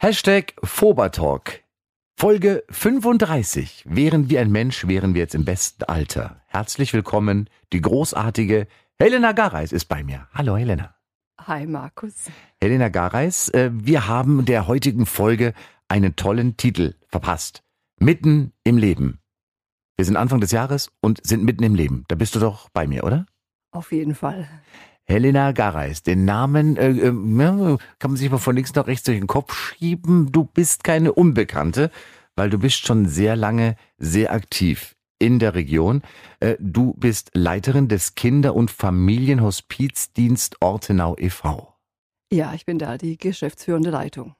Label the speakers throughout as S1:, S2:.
S1: Hashtag Fobertalk. Folge 35. Wären wir ein Mensch, wären wir jetzt im besten Alter. Herzlich willkommen. Die großartige Helena Gareis ist bei mir. Hallo Helena.
S2: Hi Markus.
S1: Helena Gareis, äh, wir haben der heutigen Folge einen tollen Titel verpasst. Mitten im Leben. Wir sind Anfang des Jahres und sind mitten im Leben. Da bist du doch bei mir, oder?
S2: Auf jeden Fall.
S1: Helena Gareis, den Namen äh, äh, kann man sich mal von links nach rechts durch den Kopf schieben. Du bist keine Unbekannte, weil du bist schon sehr lange sehr aktiv in der Region. Äh, du bist Leiterin des Kinder- und Familienhospizdienst Ortenau e.V.
S2: Ja, ich bin da die geschäftsführende Leitung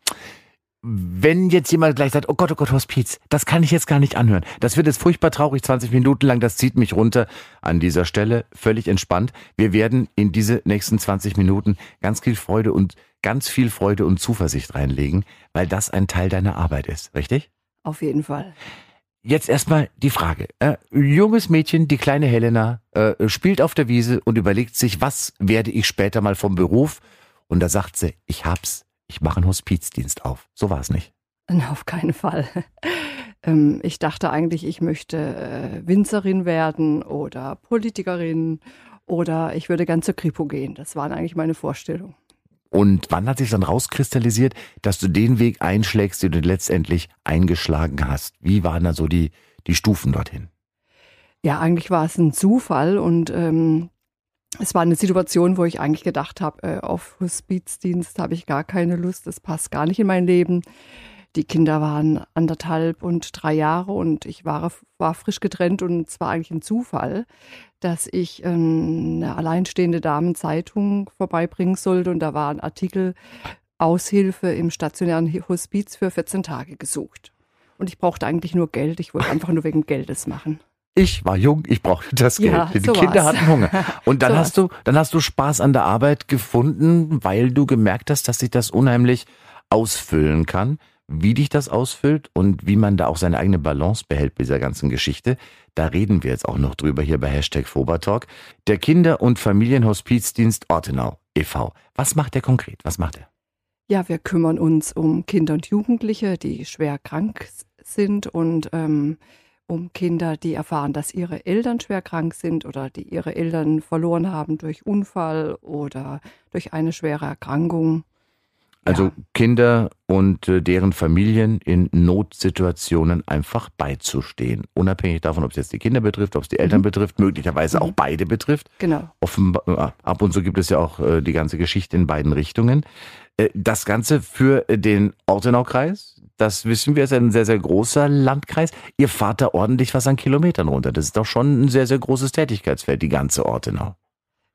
S1: wenn jetzt jemand gleich sagt, oh Gott, oh Gott, Hospiz, das kann ich jetzt gar nicht anhören. Das wird jetzt furchtbar traurig, 20 Minuten lang, das zieht mich runter. An dieser Stelle völlig entspannt. Wir werden in diese nächsten 20 Minuten ganz viel Freude und ganz viel Freude und Zuversicht reinlegen, weil das ein Teil deiner Arbeit ist, richtig?
S2: Auf jeden Fall.
S1: Jetzt erstmal die Frage. Äh, junges Mädchen, die kleine Helena, äh, spielt auf der Wiese und überlegt sich, was werde ich später mal vom Beruf? Und da sagt sie, ich hab's ich mache einen Hospizdienst auf. So war es nicht.
S2: Auf keinen Fall. Ähm, ich dachte eigentlich, ich möchte äh, Winzerin werden oder Politikerin oder ich würde ganz zur Kripo gehen. Das waren eigentlich meine Vorstellungen.
S1: Und wann hat sich dann rauskristallisiert, dass du den Weg einschlägst, den du letztendlich eingeschlagen hast? Wie waren da so die, die Stufen dorthin?
S2: Ja, eigentlich war es ein Zufall und ähm, es war eine Situation, wo ich eigentlich gedacht habe, äh, auf Hospizdienst habe ich gar keine Lust, das passt gar nicht in mein Leben. Die Kinder waren anderthalb und drei Jahre und ich war, war frisch getrennt und es war eigentlich ein Zufall, dass ich äh, eine alleinstehende Damenzeitung vorbeibringen sollte und da war ein Artikel Aushilfe im stationären Hospiz für 14 Tage gesucht. Und ich brauchte eigentlich nur Geld, ich wollte einfach nur wegen Geldes machen.
S1: Ich war jung, ich brauchte das Geld. Ja, Die so Kinder war's. hatten Hunger. Und dann so hast du, dann hast du Spaß an der Arbeit gefunden, weil du gemerkt hast, dass sich das unheimlich ausfüllen kann. Wie dich das ausfüllt und wie man da auch seine eigene Balance behält bei dieser ganzen Geschichte, da reden wir jetzt auch noch drüber hier bei Hashtag Fobertalk. Der Kinder- und Familienhospizdienst Ortenau e.V. Was macht der konkret? Was macht er?
S2: Ja, wir kümmern uns um Kinder und Jugendliche, die schwer krank sind und ähm, um Kinder, die erfahren, dass ihre Eltern schwer krank sind oder die ihre Eltern verloren haben durch Unfall oder durch eine schwere Erkrankung.
S1: Also ja. Kinder und äh, deren Familien in Notsituationen einfach beizustehen. Unabhängig davon, ob es jetzt die Kinder betrifft, ob es die Eltern mhm. betrifft, möglicherweise mhm. auch beide betrifft.
S2: Genau.
S1: Offenbar, äh, ab und zu gibt es ja auch äh, die ganze Geschichte in beiden Richtungen. Das Ganze für den Ortenaukreis, das wissen wir, ist ein sehr, sehr großer Landkreis. Ihr fahrt da ordentlich was an Kilometern runter. Das ist doch schon ein sehr, sehr großes Tätigkeitsfeld, die ganze Ortenau.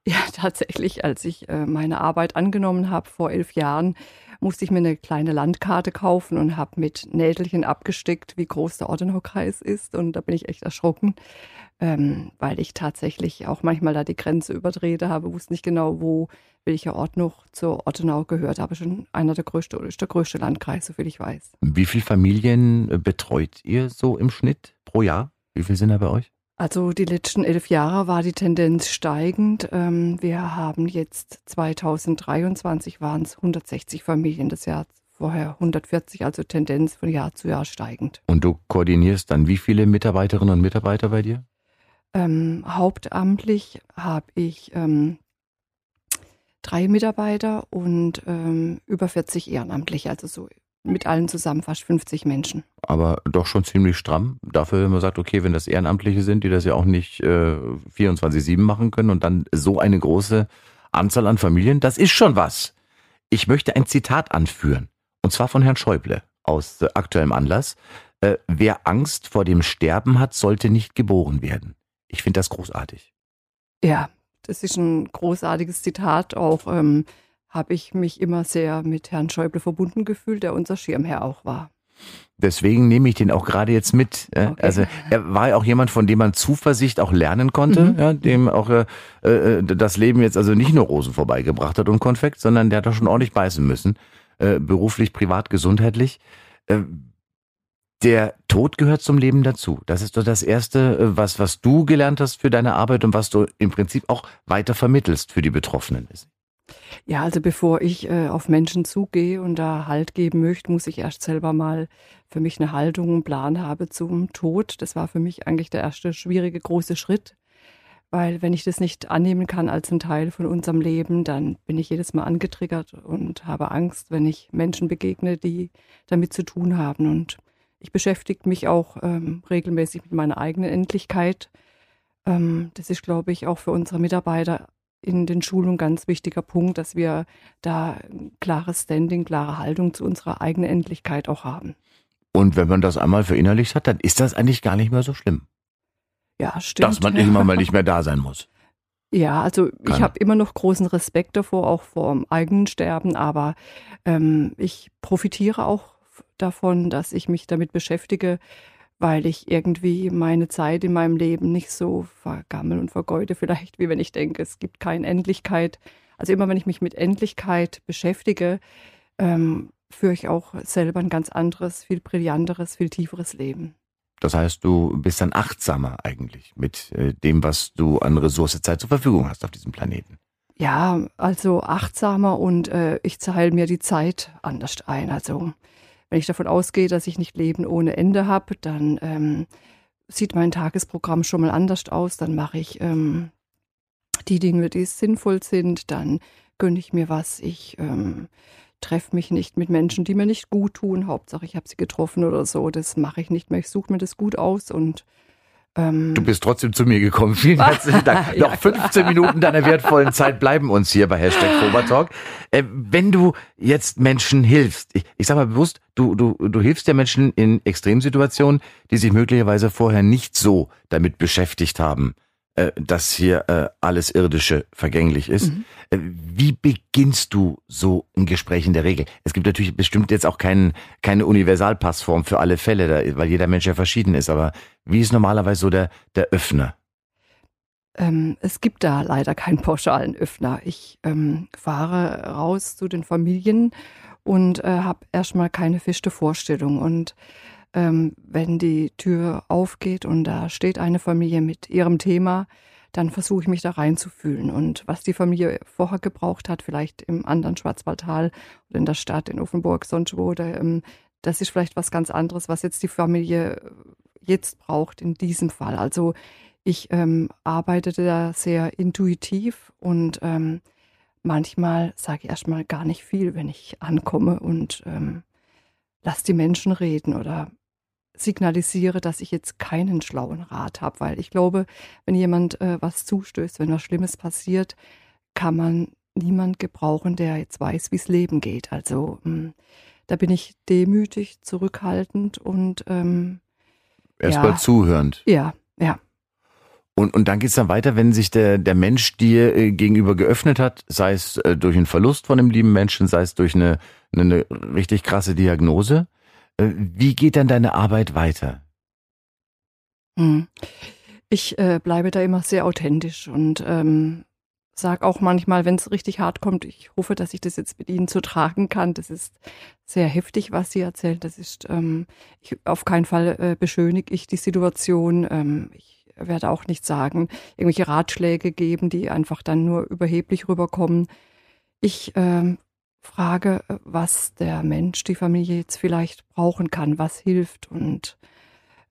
S2: Ja, tatsächlich, als ich äh, meine Arbeit angenommen habe vor elf Jahren, musste ich mir eine kleine Landkarte kaufen und habe mit Nädelchen abgesteckt, wie groß der Ortenaukreis ist. Und da bin ich echt erschrocken, ähm, weil ich tatsächlich auch manchmal da die Grenze überdreht habe, wusste nicht genau, wo welcher Ort noch zur Ortenau gehört, aber schon einer der größte oder ist der größte Landkreis, soviel ich weiß.
S1: Wie viele Familien äh, betreut ihr so im Schnitt pro Jahr? Wie viele sind da bei euch?
S2: Also die letzten elf Jahre war die Tendenz steigend. Ähm, wir haben jetzt 2023 waren es 160 Familien das Jahr vorher 140, also Tendenz von Jahr zu Jahr steigend.
S1: Und du koordinierst dann wie viele Mitarbeiterinnen und Mitarbeiter bei dir?
S2: Ähm, hauptamtlich habe ich ähm, drei Mitarbeiter und ähm, über 40 Ehrenamtliche, also so mit allen zusammen fast 50 Menschen.
S1: Aber doch schon ziemlich stramm. Dafür, wenn man sagt, okay, wenn das Ehrenamtliche sind, die das ja auch nicht äh, 24-7 machen können und dann so eine große Anzahl an Familien, das ist schon was. Ich möchte ein Zitat anführen. Und zwar von Herrn Schäuble aus äh, aktuellem Anlass. Äh, wer Angst vor dem Sterben hat, sollte nicht geboren werden. Ich finde das großartig.
S2: Ja, das ist ein großartiges Zitat. Auch ähm, habe ich mich immer sehr mit Herrn Schäuble verbunden gefühlt, der unser Schirmherr auch war.
S1: Deswegen nehme ich den auch gerade jetzt mit. Okay. Also er war ja auch jemand, von dem man Zuversicht auch lernen konnte, mhm. ja, dem auch äh, äh, das Leben jetzt also nicht nur Rosen vorbeigebracht hat und Konfekt, sondern der hat doch schon ordentlich beißen müssen, äh, beruflich, privat, gesundheitlich. Äh, der Tod gehört zum Leben dazu. Das ist doch das Erste, äh, was, was du gelernt hast für deine Arbeit und was du im Prinzip auch weiter vermittelst für die Betroffenen.
S2: Ja, also bevor ich äh, auf Menschen zugehe und da Halt geben möchte, muss ich erst selber mal für mich eine Haltung, einen Plan haben zum Tod. Das war für mich eigentlich der erste schwierige große Schritt, weil wenn ich das nicht annehmen kann als ein Teil von unserem Leben, dann bin ich jedes Mal angetriggert und habe Angst, wenn ich Menschen begegne, die damit zu tun haben. Und ich beschäftige mich auch ähm, regelmäßig mit meiner eigenen Endlichkeit. Ähm, das ist, glaube ich, auch für unsere Mitarbeiter in den Schulungen ganz wichtiger Punkt, dass wir da ein klares Standing, klare Haltung zu unserer eigenen Endlichkeit auch haben.
S1: Und wenn man das einmal verinnerlicht hat, dann ist das eigentlich gar nicht mehr so schlimm.
S2: Ja, stimmt.
S1: Dass man irgendwann mal nicht mehr da sein muss.
S2: Ja, also Keine. ich habe immer noch großen Respekt davor, auch vor dem eigenen Sterben, aber ähm, ich profitiere auch davon, dass ich mich damit beschäftige, weil ich irgendwie meine Zeit in meinem Leben nicht so vergammel und vergeude, vielleicht wie wenn ich denke, es gibt keine Endlichkeit. Also immer wenn ich mich mit Endlichkeit beschäftige, ähm, führe ich auch selber ein ganz anderes, viel brillanteres, viel tieferes Leben.
S1: Das heißt, du bist dann achtsamer eigentlich mit äh, dem, was du an Ressourcezeit zur Verfügung hast auf diesem Planeten.
S2: Ja, also achtsamer und äh, ich zahle mir die Zeit anders ein. Also wenn ich davon ausgehe, dass ich nicht Leben ohne Ende habe, dann ähm, sieht mein Tagesprogramm schon mal anders aus. Dann mache ich ähm, die Dinge, die sinnvoll sind. Dann gönne ich mir was. Ich ähm, treffe mich nicht mit Menschen, die mir nicht gut tun. Hauptsache, ich habe sie getroffen oder so. Das mache ich nicht mehr. Ich suche mir das gut aus und
S1: du bist trotzdem zu mir gekommen. Vielen herzlichen Dank. ja, Noch 15 Minuten deiner wertvollen Zeit bleiben uns hier bei Hashtag Talk. Äh, wenn du jetzt Menschen hilfst, ich, ich sag mal bewusst, du, du, du hilfst ja Menschen in Extremsituationen, die sich möglicherweise vorher nicht so damit beschäftigt haben, äh, dass hier äh, alles Irdische vergänglich ist. Mhm. Äh, wie beginnst du so ein Gespräch in der Regel? Es gibt natürlich bestimmt jetzt auch kein, keine Universalpassform für alle Fälle, da, weil jeder Mensch ja verschieden ist. Aber wie ist normalerweise so der, der Öffner?
S2: Ähm, es gibt da leider keinen pauschalen Öffner. Ich ähm, fahre raus zu den Familien und äh, habe erstmal keine feste Vorstellung. Und ähm, wenn die Tür aufgeht und da steht eine Familie mit ihrem Thema, dann versuche ich mich da reinzufühlen. Und was die Familie vorher gebraucht hat, vielleicht im anderen Schwarzwaldtal oder in der Stadt, in Offenburg, sonst wo, oder, ähm, das ist vielleicht was ganz anderes, was jetzt die Familie jetzt braucht in diesem Fall. Also ich ähm, arbeitete da sehr intuitiv und ähm, manchmal sage ich erstmal gar nicht viel, wenn ich ankomme und ähm, lass die Menschen reden oder signalisiere, dass ich jetzt keinen schlauen Rat habe, weil ich glaube, wenn jemand äh, was zustößt, wenn was Schlimmes passiert, kann man niemand gebrauchen, der jetzt weiß, wie es Leben geht. Also mh, hm, da bin ich demütig, zurückhaltend und ähm,
S1: erstmal ja, zuhörend.
S2: Ja, ja.
S1: Und, und dann geht's dann weiter, wenn sich der, der Mensch dir äh, gegenüber geöffnet hat, sei es äh, durch einen Verlust von einem lieben Menschen, sei es durch eine, eine, eine richtig krasse Diagnose. Äh, wie geht dann deine Arbeit weiter?
S2: Hm. Ich äh, bleibe da immer sehr authentisch und ähm, sage auch manchmal, wenn es richtig hart kommt, ich hoffe, dass ich das jetzt mit Ihnen zu tragen kann. Das ist sehr heftig, was Sie erzählen. Das ist ähm, ich, auf keinen Fall äh, beschönige ich die Situation. Ähm, ich werde auch nicht sagen, irgendwelche Ratschläge geben, die einfach dann nur überheblich rüberkommen. Ich ähm, frage, äh, was der Mensch, die Familie jetzt vielleicht brauchen kann, was hilft und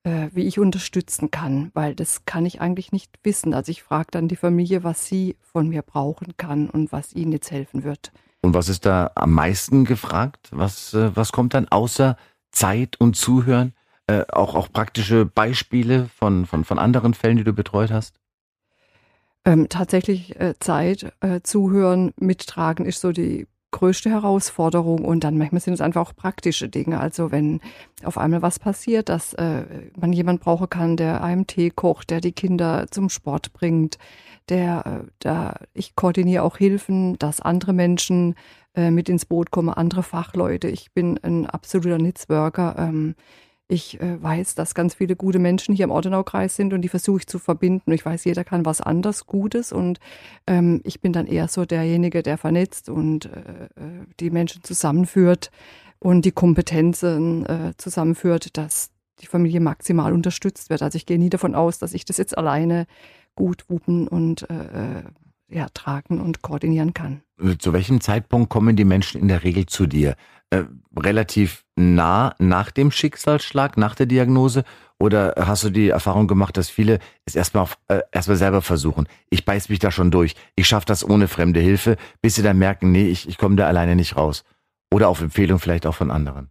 S2: äh, wie ich unterstützen kann, weil das kann ich eigentlich nicht wissen. Also ich frage dann die Familie, was sie von mir brauchen kann und was ihnen jetzt helfen wird.
S1: Und was ist da am meisten gefragt? Was, äh, was kommt dann außer Zeit und Zuhören? Äh, auch, auch praktische Beispiele von, von, von anderen Fällen, die du betreut hast?
S2: Ähm, tatsächlich äh, Zeit, äh, zuhören, mittragen ist so die größte Herausforderung und dann manchmal sind es einfach auch praktische Dinge. Also wenn auf einmal was passiert, dass äh, man jemand brauchen kann, der einem Tee kocht, der die Kinder zum Sport bringt, der äh, da ich koordiniere auch Hilfen, dass andere Menschen äh, mit ins Boot kommen, andere Fachleute. Ich bin ein absoluter Netzwerker. Ähm, ich äh, weiß, dass ganz viele gute Menschen hier im Ortenaukreis sind und die versuche ich zu verbinden. Ich weiß, jeder kann was anders Gutes und ähm, ich bin dann eher so derjenige, der vernetzt und äh, äh, die Menschen zusammenführt und die Kompetenzen äh, zusammenführt, dass die Familie maximal unterstützt wird. Also ich gehe nie davon aus, dass ich das jetzt alleine gut wuppen und äh, äh ja, tragen und koordinieren kann.
S1: Zu welchem Zeitpunkt kommen die Menschen in der Regel zu dir? Äh, relativ nah nach dem Schicksalsschlag, nach der Diagnose? Oder hast du die Erfahrung gemacht, dass viele es erstmal äh, erstmal selber versuchen? Ich beiß mich da schon durch. Ich schaffe das ohne fremde Hilfe, bis sie dann merken, nee, ich, ich komme da alleine nicht raus. Oder auf Empfehlung vielleicht auch von anderen.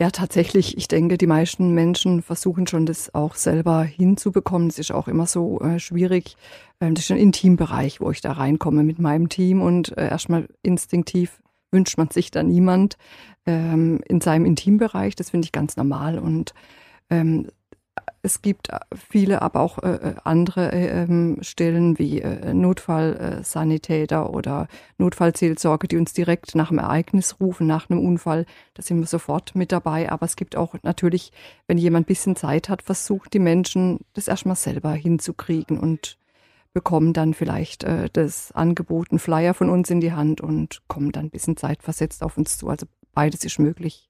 S2: Ja, tatsächlich. Ich denke, die meisten Menschen versuchen schon, das auch selber hinzubekommen. Es ist auch immer so äh, schwierig. Ähm, das ist ein Intimbereich, wo ich da reinkomme mit meinem Team und äh, erstmal instinktiv wünscht man sich da niemand ähm, in seinem Intimbereich. Das finde ich ganz normal und ähm, es gibt viele, aber auch äh, äh andere äh, ähm, Stellen wie äh, Notfallsanitäter oder Notfallseelsorge, die uns direkt nach einem Ereignis rufen, nach einem Unfall. Da sind wir sofort mit dabei. Aber es gibt auch natürlich, wenn jemand ein bisschen Zeit hat, versucht die Menschen, das erstmal selber hinzukriegen und bekommen dann vielleicht äh, das Angebot, einen Flyer von uns in die Hand und kommen dann ein bisschen zeitversetzt auf uns zu. Also beides ist möglich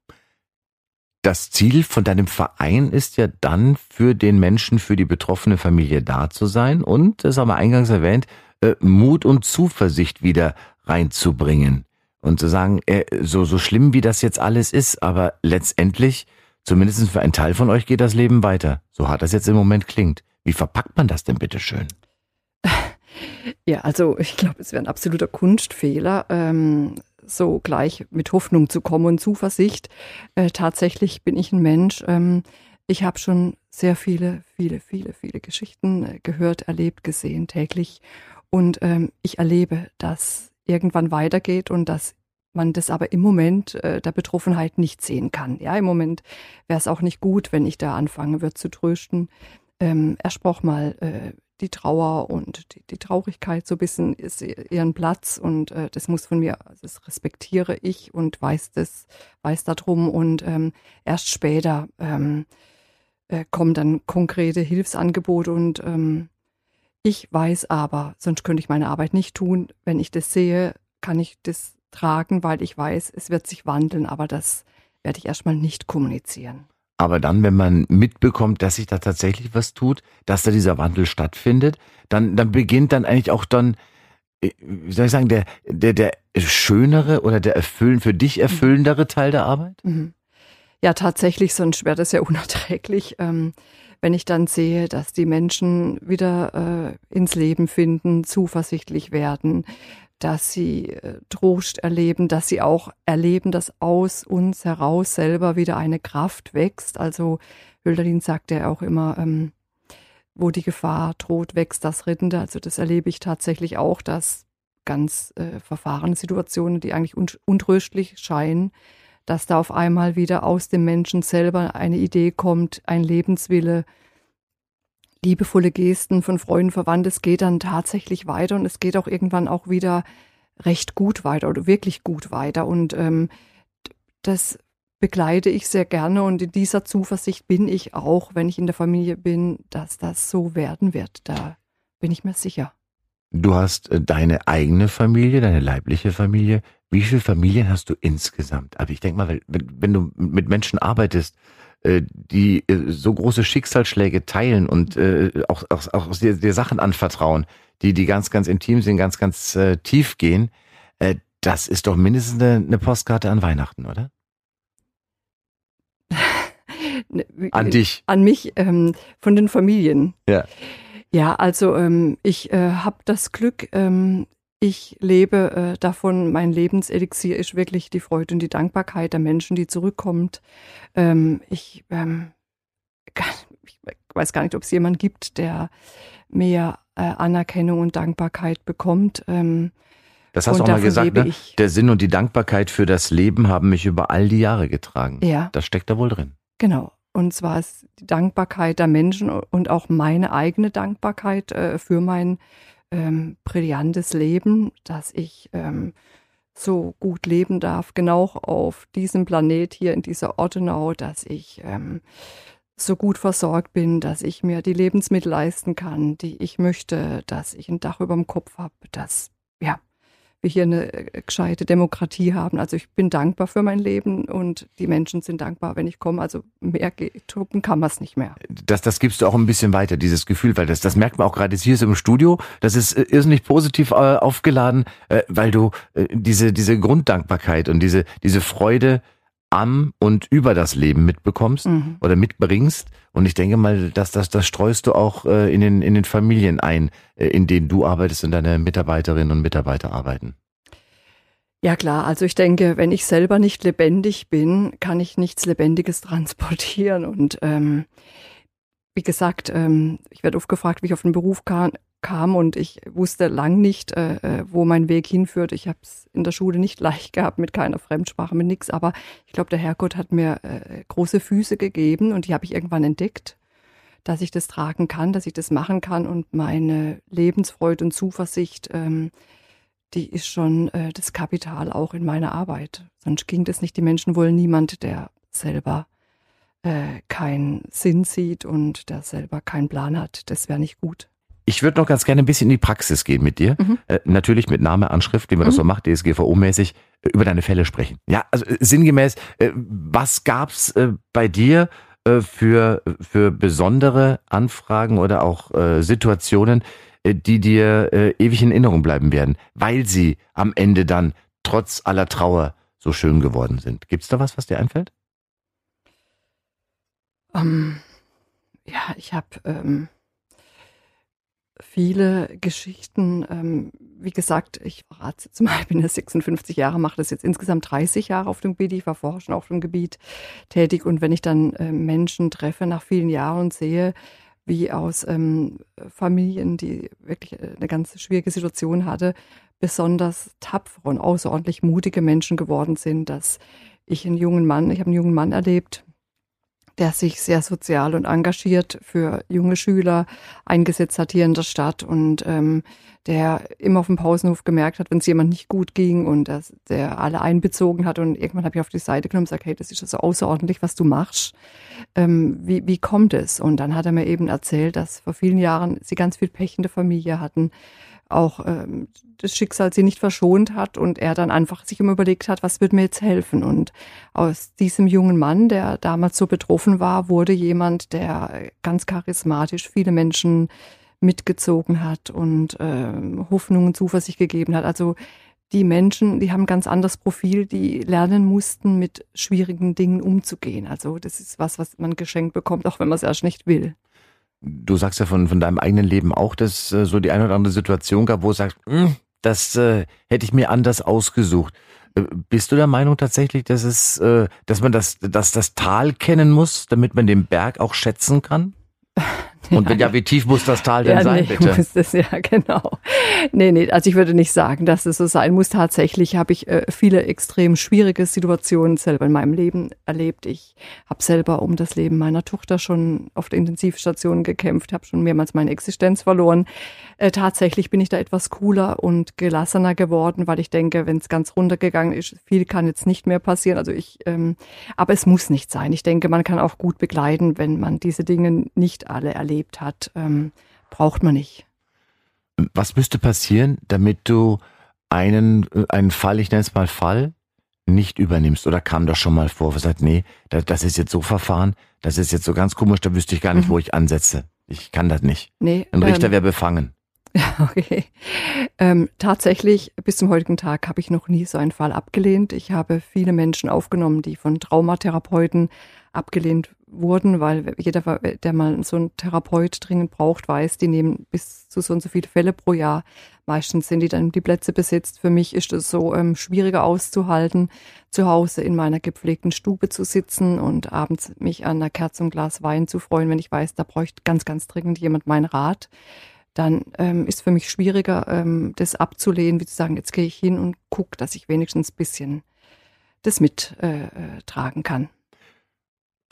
S1: das Ziel von deinem Verein ist ja dann für den Menschen, für die betroffene Familie da zu sein und, das haben wir eingangs erwähnt, äh, Mut und Zuversicht wieder reinzubringen und zu sagen, äh, so, so schlimm wie das jetzt alles ist, aber letztendlich, zumindest für einen Teil von euch geht das Leben weiter. So hart das jetzt im Moment klingt. Wie verpackt man das denn bitte schön?
S2: Ja, also ich glaube, es wäre ein absoluter Kunstfehler, ähm, so gleich mit Hoffnung zu kommen und Zuversicht. Äh, tatsächlich bin ich ein Mensch. Ähm, ich habe schon sehr viele, viele, viele, viele Geschichten äh, gehört, erlebt, gesehen täglich. Und ähm, ich erlebe, dass irgendwann weitergeht und dass man das aber im Moment äh, der Betroffenheit nicht sehen kann. Ja, im Moment wäre es auch nicht gut, wenn ich da anfangen würde zu trösten. Ähm, er sprach mal äh, die Trauer und die, die, Traurigkeit so ein bisschen ist ihren Platz und äh, das muss von mir, also das respektiere ich und weiß das, weiß darum und ähm, erst später ähm, äh, kommen dann konkrete Hilfsangebote und ähm, ich weiß aber, sonst könnte ich meine Arbeit nicht tun. Wenn ich das sehe, kann ich das tragen, weil ich weiß, es wird sich wandeln, aber das werde ich erstmal nicht kommunizieren.
S1: Aber dann, wenn man mitbekommt, dass sich da tatsächlich was tut, dass da dieser Wandel stattfindet, dann, dann beginnt dann eigentlich auch dann, äh, wie soll ich sagen, der, der, der schönere oder der erfüllen, für dich mhm. erfüllendere Teil der Arbeit? Mhm.
S2: Ja, tatsächlich, sonst wäre das ja unerträglich. Ähm, wenn ich dann sehe, dass die Menschen wieder äh, ins Leben finden, zuversichtlich werden, dass sie äh, Trost erleben, dass sie auch erleben, dass aus uns heraus selber wieder eine Kraft wächst. Also Hölderlin sagt ja auch immer, ähm, wo die Gefahr droht, wächst das Rittende. Also das erlebe ich tatsächlich auch, dass ganz äh, verfahrene Situationen, die eigentlich un untröstlich scheinen, dass da auf einmal wieder aus dem Menschen selber eine Idee kommt, ein Lebenswille, liebevolle Gesten von Freunden, Verwandten, es geht dann tatsächlich weiter und es geht auch irgendwann auch wieder recht gut weiter oder wirklich gut weiter. Und ähm, das begleite ich sehr gerne und in dieser Zuversicht bin ich auch, wenn ich in der Familie bin, dass das so werden wird. Da bin ich mir sicher.
S1: Du hast äh, deine eigene Familie, deine leibliche Familie. Wie viele Familien hast du insgesamt? Aber ich denke mal, wenn, wenn du mit Menschen arbeitest, die äh, so große Schicksalsschläge teilen und äh, auch, auch, auch dir, dir Sachen anvertrauen, die, die ganz, ganz intim sind, ganz, ganz äh, tief gehen, äh, das ist doch mindestens eine, eine Postkarte an Weihnachten, oder?
S2: Ne, an dich. An mich, ähm, von den Familien.
S1: Ja.
S2: Ja, also ähm, ich äh, habe das Glück, ähm, ich lebe äh, davon, mein Lebenselixier ist wirklich die Freude und die Dankbarkeit der Menschen, die zurückkommt. Ähm, ich, ähm, ich weiß gar nicht, ob es jemanden gibt, der mehr äh, Anerkennung und Dankbarkeit bekommt. Ähm,
S1: das hast du auch mal gesagt, ne? Der Sinn und die Dankbarkeit für das Leben haben mich über all die Jahre getragen.
S2: Ja.
S1: Das steckt da wohl drin.
S2: Genau. Und zwar ist die Dankbarkeit der Menschen und auch meine eigene Dankbarkeit äh, für mein ähm, brillantes Leben, dass ich ähm, so gut leben darf, genau auf diesem Planet hier in dieser Ortenau, dass ich ähm, so gut versorgt bin, dass ich mir die Lebensmittel leisten kann, die ich möchte, dass ich ein Dach über dem Kopf habe, dass ja wir hier eine äh, gescheite Demokratie haben. Also ich bin dankbar für mein Leben und die Menschen sind dankbar, wenn ich komme. Also mehr drucken kann man es nicht mehr.
S1: Das, das gibst du auch ein bisschen weiter, dieses Gefühl, weil das, das merkt man auch gerade hier so im Studio. Das ist äh, irrsinnig positiv äh, aufgeladen, äh, weil du äh, diese, diese Grunddankbarkeit und diese, diese Freude am und über das Leben mitbekommst mhm. oder mitbringst. Und ich denke mal, dass das, das streust du auch äh, in, den, in den Familien ein, äh, in denen du arbeitest und deine Mitarbeiterinnen und Mitarbeiter arbeiten.
S2: Ja klar, also ich denke, wenn ich selber nicht lebendig bin, kann ich nichts Lebendiges transportieren. Und ähm, wie gesagt, ähm, ich werde oft gefragt, wie ich auf den Beruf kam, kam und ich wusste lang nicht, äh, äh wo mein Weg hinführt. Ich habe es in der Schule nicht leicht gehabt, mit keiner Fremdsprache, mit nichts. Aber ich glaube, der Herrgott hat mir äh, große Füße gegeben und die habe ich irgendwann entdeckt, dass ich das tragen kann, dass ich das machen kann und meine Lebensfreude und Zuversicht, ähm, die ist schon äh, das Kapital auch in meiner Arbeit. Sonst ging das nicht. Die Menschen wollen niemand, der selber äh, keinen Sinn sieht und der selber keinen Plan hat. Das wäre nicht gut.
S1: Ich würde noch ganz gerne ein bisschen in die Praxis gehen mit dir. Mhm. Äh, natürlich mit Name, Anschrift, wie man mhm. das so macht, DSGVO-mäßig, äh, über deine Fälle sprechen. Ja, also äh, sinngemäß, äh, was gab's äh, bei dir äh, für, für besondere Anfragen oder auch Situationen, die dir ewig in Erinnerung bleiben werden, weil sie am Ende dann trotz aller Trauer so schön geworden sind? Gibt's da was, was dir einfällt?
S2: Um, ähm, ja, ich habe ähm viele Geschichten. Ähm, wie gesagt, ich verrate jetzt mal, ich bin ja 56 Jahre, mache das jetzt insgesamt 30 Jahre auf dem Gebiet. Ich war vorher schon auf dem Gebiet tätig. Und wenn ich dann äh, Menschen treffe nach vielen Jahren und sehe, wie aus ähm, Familien, die wirklich äh, eine ganz schwierige Situation hatte, besonders tapfere und außerordentlich mutige Menschen geworden sind, dass ich einen jungen Mann, ich habe einen jungen Mann erlebt, der sich sehr sozial und engagiert für junge Schüler eingesetzt hat hier in der Stadt und ähm, der immer auf dem Pausenhof gemerkt hat, wenn es jemand nicht gut ging und das, der alle einbezogen hat und irgendwann habe ich auf die Seite genommen und gesagt, hey, das ist so außerordentlich, was du machst. Ähm, wie, wie kommt es? Und dann hat er mir eben erzählt, dass vor vielen Jahren sie ganz viel Pech in der Familie hatten, auch ähm, das Schicksal sie nicht verschont hat und er dann einfach sich immer überlegt hat, was wird mir jetzt helfen? Und aus diesem jungen Mann, der damals so betroffen war, wurde jemand, der ganz charismatisch viele Menschen mitgezogen hat und äh, Hoffnung und Zuversicht gegeben hat. Also die Menschen, die haben ein ganz anderes Profil, die lernen mussten, mit schwierigen Dingen umzugehen. Also das ist was, was man geschenkt bekommt, auch wenn man es erst nicht will.
S1: Du sagst ja von, von deinem eigenen Leben auch, dass äh, so die eine oder andere Situation gab, wo du sagst, hm, das äh, hätte ich mir anders ausgesucht. Äh, bist du der Meinung tatsächlich, dass es, äh, dass man das, dass das Tal kennen muss, damit man den Berg auch schätzen kann? Und wenn ja, wie tief muss das Tal denn ja, sein, nee, bitte?
S2: Muss das, ja, genau. Nee, nee, also ich würde nicht sagen, dass es so sein muss. Tatsächlich habe ich äh, viele extrem schwierige Situationen selber in meinem Leben erlebt. Ich habe selber um das Leben meiner Tochter schon auf der Intensivstation gekämpft, habe schon mehrmals meine Existenz verloren. Äh, tatsächlich bin ich da etwas cooler und gelassener geworden, weil ich denke, wenn es ganz runtergegangen ist, viel kann jetzt nicht mehr passieren. Also ich, ähm, aber es muss nicht sein. Ich denke, man kann auch gut begleiten, wenn man diese Dinge nicht alle erlebt hat. Ähm, braucht man nicht.
S1: Was müsste passieren, damit du einen, einen Fall, ich nenne es mal Fall, nicht übernimmst? Oder kam das schon mal vor, wo sagt, nee, das ist jetzt so verfahren, das ist jetzt so ganz komisch, da wüsste ich gar nicht, mhm. wo ich ansetze. Ich kann das nicht. Nee, Ein Richter ähm, wäre befangen.
S2: Okay. Ähm, tatsächlich, bis zum heutigen Tag habe ich noch nie so einen Fall abgelehnt. Ich habe viele Menschen aufgenommen, die von Traumatherapeuten abgelehnt wurden, weil jeder, der mal so einen Therapeut dringend braucht, weiß, die nehmen bis zu so und so viele Fälle pro Jahr. Meistens sind die dann die Plätze besetzt. Für mich ist es so ähm, schwieriger auszuhalten, zu Hause in meiner gepflegten Stube zu sitzen und abends mich an einer Kerze und Glas Wein zu freuen, wenn ich weiß, da bräuchte ganz, ganz dringend jemand meinen Rat. Dann ähm, ist für mich schwieriger, ähm, das abzulehnen, wie zu sagen, jetzt gehe ich hin und gucke, dass ich wenigstens ein bisschen das mittragen äh, äh kann.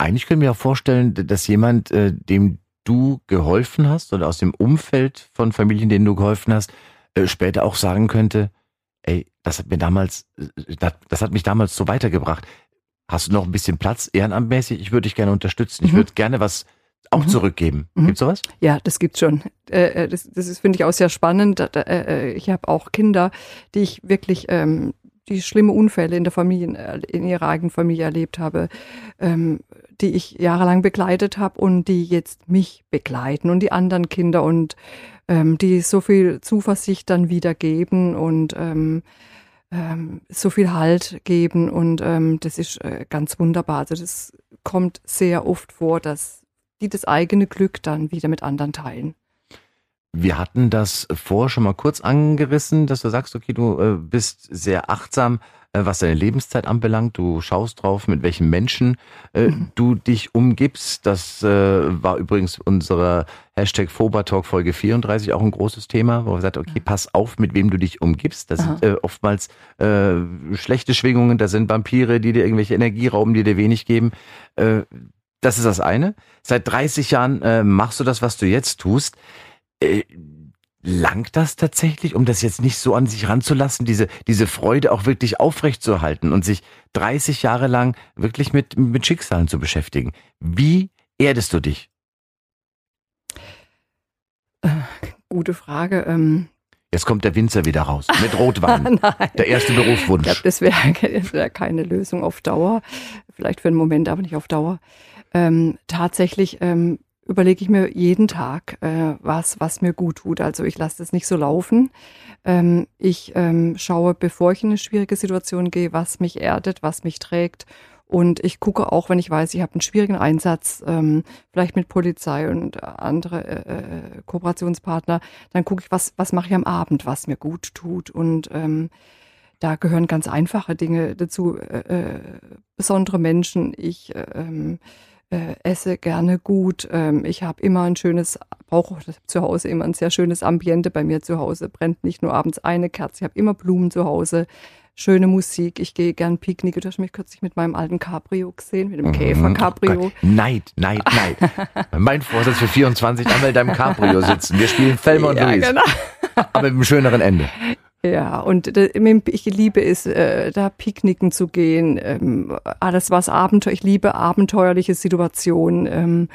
S1: Eigentlich können wir ja vorstellen, dass jemand, äh, dem du geholfen hast oder aus dem Umfeld von Familien, denen du geholfen hast, äh, später auch sagen könnte, ey, das hat mir damals, äh, das, das, hat mich damals so weitergebracht. Hast du noch ein bisschen Platz ehrenamtmäßig? Ich würde dich gerne unterstützen. Mhm. Ich würde gerne was auch mhm. zurückgeben. Mhm. Gibt sowas?
S2: Ja, das gibt's schon. Äh, äh das das ist, finde ich, auch sehr spannend. Äh, äh, ich habe auch Kinder, die ich wirklich ähm, die schlimme Unfälle in der Familie, in ihrer eigenen Familie erlebt habe, ähm, die ich jahrelang begleitet habe und die jetzt mich begleiten und die anderen Kinder und ähm, die so viel Zuversicht dann wieder geben und ähm, ähm, so viel Halt geben und ähm, das ist äh, ganz wunderbar. Also das kommt sehr oft vor, dass die das eigene Glück dann wieder mit anderen teilen.
S1: Wir hatten das vorher schon mal kurz angerissen, dass du sagst, okay, du äh, bist sehr achtsam, was deine Lebenszeit anbelangt. Du schaust drauf, mit welchen Menschen äh, mhm. du dich umgibst. Das äh, war übrigens unsere Hashtag Fobertalk Folge 34 auch ein großes Thema, wo wir gesagt okay, pass auf, mit wem du dich umgibst. Das Aha. sind äh, oftmals äh, schlechte Schwingungen, da sind Vampire, die dir irgendwelche Energie rauben, die dir wenig geben. Äh, das ist das eine. Seit 30 Jahren äh, machst du das, was du jetzt tust. Langt das tatsächlich, um das jetzt nicht so an sich ranzulassen, diese, diese Freude auch wirklich aufrechtzuerhalten und sich 30 Jahre lang wirklich mit, mit Schicksalen zu beschäftigen? Wie erdest du dich?
S2: Äh, gute Frage. Ähm
S1: Jetzt kommt der Winzer wieder raus mit Rotwein. der erste Berufswunsch. Ich
S2: glaube, das wäre wär keine Lösung auf Dauer. Vielleicht für einen Moment, aber nicht auf Dauer. Ähm, tatsächlich ähm, überlege ich mir jeden Tag, äh, was, was mir gut tut. Also ich lasse das nicht so laufen. Ähm, ich ähm, schaue, bevor ich in eine schwierige Situation gehe, was mich erdet, was mich trägt. Und ich gucke auch, wenn ich weiß, ich habe einen schwierigen Einsatz, ähm, vielleicht mit Polizei und andere äh, äh Kooperationspartner, dann gucke ich, was, was mache ich am Abend, was mir gut tut. Und ähm, da gehören ganz einfache Dinge dazu, äh, äh, besondere Menschen. Ich äh, ähm, äh, esse gerne gut. Ähm, ich habe immer ein schönes, brauche zu Hause immer ein sehr schönes Ambiente bei mir zu Hause. Brennt nicht nur abends eine Kerze, ich habe immer Blumen zu Hause. Schöne Musik, ich gehe gern picknicken. Du hast mich kürzlich mit meinem alten Cabrio gesehen, mit dem mhm. Käfer-Cabrio.
S1: Oh Neid, Neid, Neid. mein Vorsatz für 24, einmal in deinem Cabrio sitzen. Wir spielen und ja, Louise. Genau. Aber mit einem schöneren Ende.
S2: Ja, und ich liebe es, äh, da picknicken zu gehen. Ähm, alles was Abenteuer, ich liebe abenteuerliche Situationen. Ähm,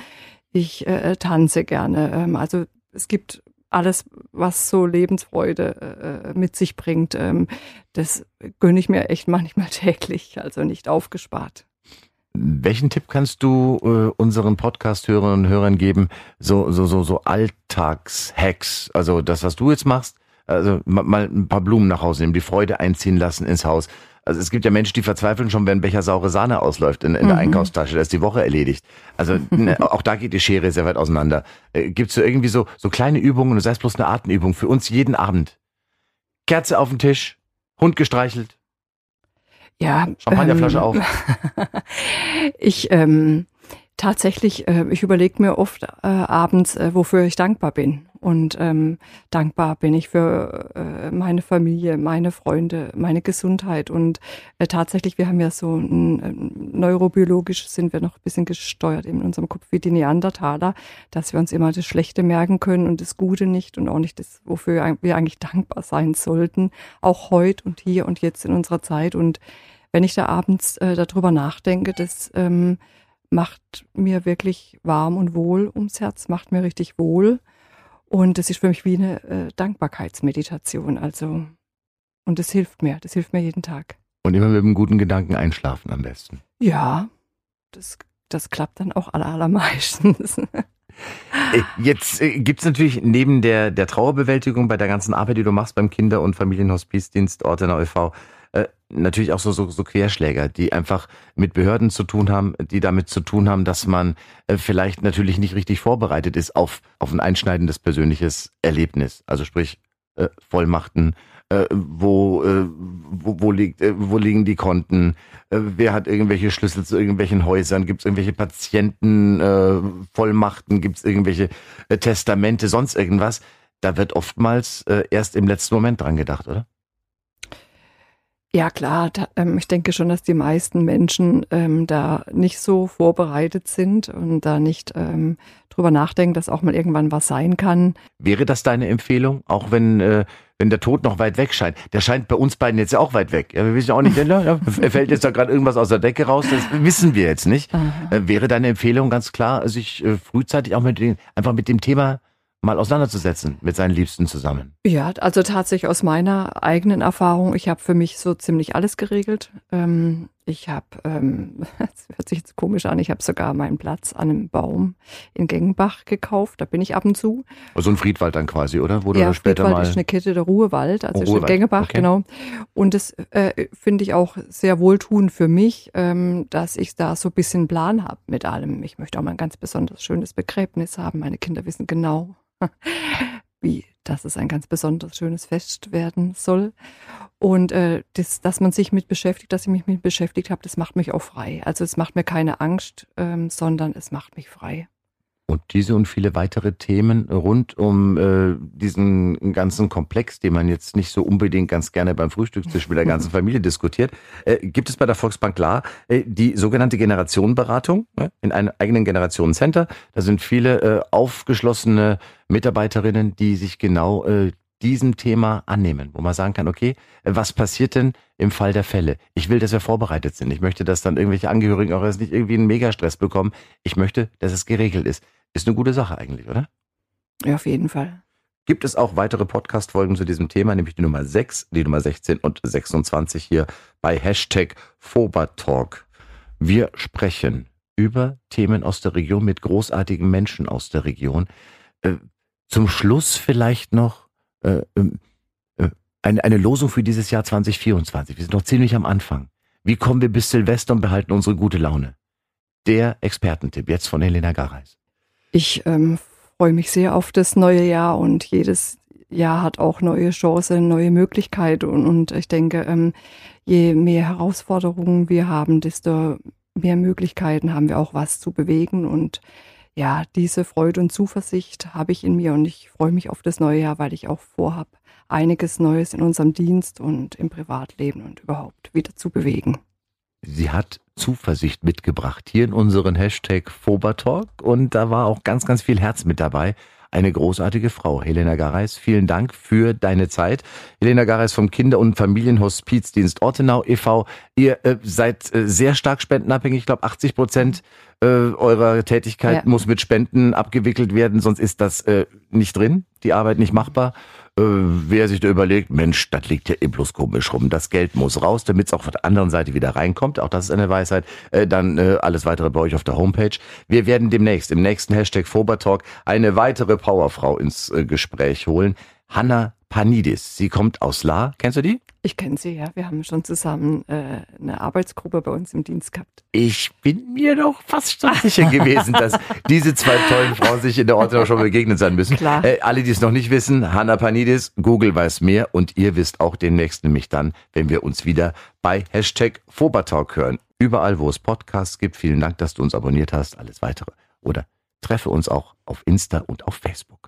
S2: ich äh, tanze gerne. Ähm, also es gibt alles, was so Lebensfreude äh, mit sich bringt. das gönne ich mir echt manchmal täglich, also nicht aufgespart.
S1: Welchen Tipp kannst du äh, unseren Podcast-Hörerinnen und Hörern geben? So, so, so, so Alltagshacks. Also das, was du jetzt machst, also mal ein paar Blumen nach Hause nehmen, die Freude einziehen lassen ins Haus. Also es gibt ja Menschen, die verzweifeln schon, wenn ein Becher saure Sahne ausläuft in, in mhm. der Einkaufstasche. Da ist die Woche erledigt. Also ne, auch da geht die Schere sehr weit auseinander. Äh, Gibt es so irgendwie so, so kleine Übungen, und sei es bloß eine Atemübung für uns jeden Abend? Kerze auf dem Tisch, Hund gestreichelt.
S2: Ja.
S1: Champagnerflasche ähm, auf.
S2: ich ähm, tatsächlich, äh, ich überlege mir oft äh, abends, äh, wofür ich dankbar bin. Und ähm, dankbar bin ich für äh, meine Familie, meine Freunde, meine Gesundheit. Und äh, tatsächlich, wir haben ja so ein, äh, neurobiologisch sind wir noch ein bisschen gesteuert in unserem Kopf wie die Neandertaler, dass wir uns immer das Schlechte merken können und das Gute nicht und auch nicht das, wofür wir eigentlich dankbar sein sollten. Auch heute und hier und jetzt in unserer Zeit. Und wenn ich da abends äh, darüber nachdenke, das ähm, macht mir wirklich warm und wohl ums Herz, macht mir richtig wohl. Und das ist für mich wie eine äh, Dankbarkeitsmeditation. Also, und das hilft mir, das hilft mir jeden Tag.
S1: Und immer mit einem guten Gedanken einschlafen am besten.
S2: Ja, das, das klappt dann auch aller, allermeistens.
S1: Äh, jetzt äh, gibt es natürlich neben der, der Trauerbewältigung bei der ganzen Arbeit, die du machst beim Kinder- und Familienhospizdienst Ortenau e.V., natürlich auch so, so, so Querschläger, die einfach mit Behörden zu tun haben, die damit zu tun haben, dass man äh, vielleicht natürlich nicht richtig vorbereitet ist auf, auf ein einschneidendes persönliches Erlebnis. Also sprich äh, Vollmachten, äh, wo, wo, wo, liegt, wo liegen die Konten, wer hat irgendwelche Schlüssel zu irgendwelchen Häusern, gibt es irgendwelche Patientenvollmachten, Vollmachten, gibt es irgendwelche Testamente, sonst irgendwas. Da wird oftmals erst im letzten Moment dran gedacht, oder?
S2: Ja klar, da, ähm, ich denke schon, dass die meisten Menschen ähm, da nicht so vorbereitet sind und da nicht ähm, drüber nachdenken, dass auch mal irgendwann was sein kann.
S1: Wäre das deine Empfehlung, auch wenn äh, wenn der Tod noch weit weg scheint? Der scheint bei uns beiden jetzt ja auch weit weg. Ja, wir wissen ja auch nicht, ja, fällt jetzt da gerade irgendwas aus der Decke raus, das wissen wir jetzt nicht. Äh, wäre deine Empfehlung ganz klar, sich äh, frühzeitig auch mit den, einfach mit dem Thema mal auseinanderzusetzen mit seinen Liebsten zusammen?
S2: Ja, also tatsächlich aus meiner eigenen Erfahrung, ich habe für mich so ziemlich alles geregelt. Ähm, ich habe, ähm, das hört sich jetzt komisch an, ich habe sogar meinen Platz an einem Baum in Gengenbach gekauft, da bin ich ab und zu.
S1: Also ein Friedwald dann quasi, oder?
S2: Wo ja, später Friedwald mal ist eine Kette, der Ruhewald, also oh, Ruhewald. Gengebach, okay. genau. Und das äh, finde ich auch sehr wohltuend für mich, ähm, dass ich da so ein bisschen Plan habe mit allem. Ich möchte auch mal ein ganz besonders schönes Begräbnis haben. Meine Kinder wissen genau, wie dass es ein ganz besonders schönes Fest werden soll. Und äh, das, dass man sich mit beschäftigt, dass ich mich mit beschäftigt habe, das macht mich auch frei. Also es macht mir keine Angst, ähm, sondern es macht mich frei.
S1: Und diese und viele weitere Themen rund um äh, diesen ganzen Komplex, den man jetzt nicht so unbedingt ganz gerne beim Frühstückstisch mit der ganzen Familie diskutiert, äh, gibt es bei der Volksbank klar äh, die sogenannte Generationenberatung äh, in einem eigenen Generationencenter. Da sind viele äh, aufgeschlossene Mitarbeiterinnen, die sich genau äh, diesem Thema annehmen, wo man sagen kann, okay, was passiert denn im Fall der Fälle? Ich will, dass wir vorbereitet sind. Ich möchte, dass dann irgendwelche Angehörigen auch jetzt nicht irgendwie einen Megastress bekommen. Ich möchte, dass es geregelt ist. Ist eine gute Sache eigentlich, oder?
S2: Ja, auf jeden Fall.
S1: Gibt es auch weitere Podcast-Folgen zu diesem Thema, nämlich die Nummer 6, die Nummer 16 und 26 hier bei Hashtag Fobertalk. Wir sprechen über Themen aus der Region mit großartigen Menschen aus der Region. Äh, zum Schluss vielleicht noch äh, ähm, äh, eine, eine Losung für dieses Jahr 2024. Wir sind noch ziemlich am Anfang. Wie kommen wir bis Silvester und behalten unsere gute Laune? Der Expertentipp jetzt von Helena Gareis.
S2: Ich ähm, freue mich sehr auf das neue Jahr und jedes Jahr hat auch neue Chancen, neue Möglichkeiten und, und ich denke, ähm, je mehr Herausforderungen wir haben, desto mehr Möglichkeiten haben wir auch was zu bewegen und ja, diese Freude und Zuversicht habe ich in mir und ich freue mich auf das neue Jahr, weil ich auch vorhabe, einiges Neues in unserem Dienst und im Privatleben und überhaupt wieder zu bewegen.
S1: Sie hat Zuversicht mitgebracht hier in unseren Hashtag Fobertalk und da war auch ganz, ganz viel Herz mit dabei. Eine großartige Frau, Helena Gareis. Vielen Dank für deine Zeit. Helena Gareis vom Kinder- und Familienhospizdienst Ortenau e.V. Ihr äh, seid äh, sehr stark spendenabhängig. Ich glaube, 80 Prozent äh, eurer Tätigkeit ja. muss mit Spenden abgewickelt werden, sonst ist das äh, nicht drin, die Arbeit nicht machbar. Äh, wer sich da überlegt, Mensch, das liegt ja eh bloß komisch rum, das Geld muss raus, damit es auch von der anderen Seite wieder reinkommt, auch das ist eine Weisheit, äh, dann äh, alles weitere bei euch auf der Homepage. Wir werden demnächst im nächsten Hashtag Fobertalk eine weitere Powerfrau ins äh, Gespräch holen. Hanna Panidis. Sie kommt aus La. Kennst du die?
S2: Ich kenne sie, ja. Wir haben schon zusammen äh, eine Arbeitsgruppe bei uns im Dienst gehabt.
S1: Ich bin mir doch fast schon sicher gewesen, dass diese zwei tollen Frauen sich in der Orte schon begegnet sein müssen. Klar. Äh, alle, die es noch nicht wissen, Hanna Panidis, Google weiß mehr und ihr wisst auch demnächst nämlich dann, wenn wir uns wieder bei Hashtag Fobertalk hören. Überall, wo es Podcasts gibt. Vielen Dank, dass du uns abonniert hast. Alles weitere. Oder treffe uns auch auf Insta und auf Facebook.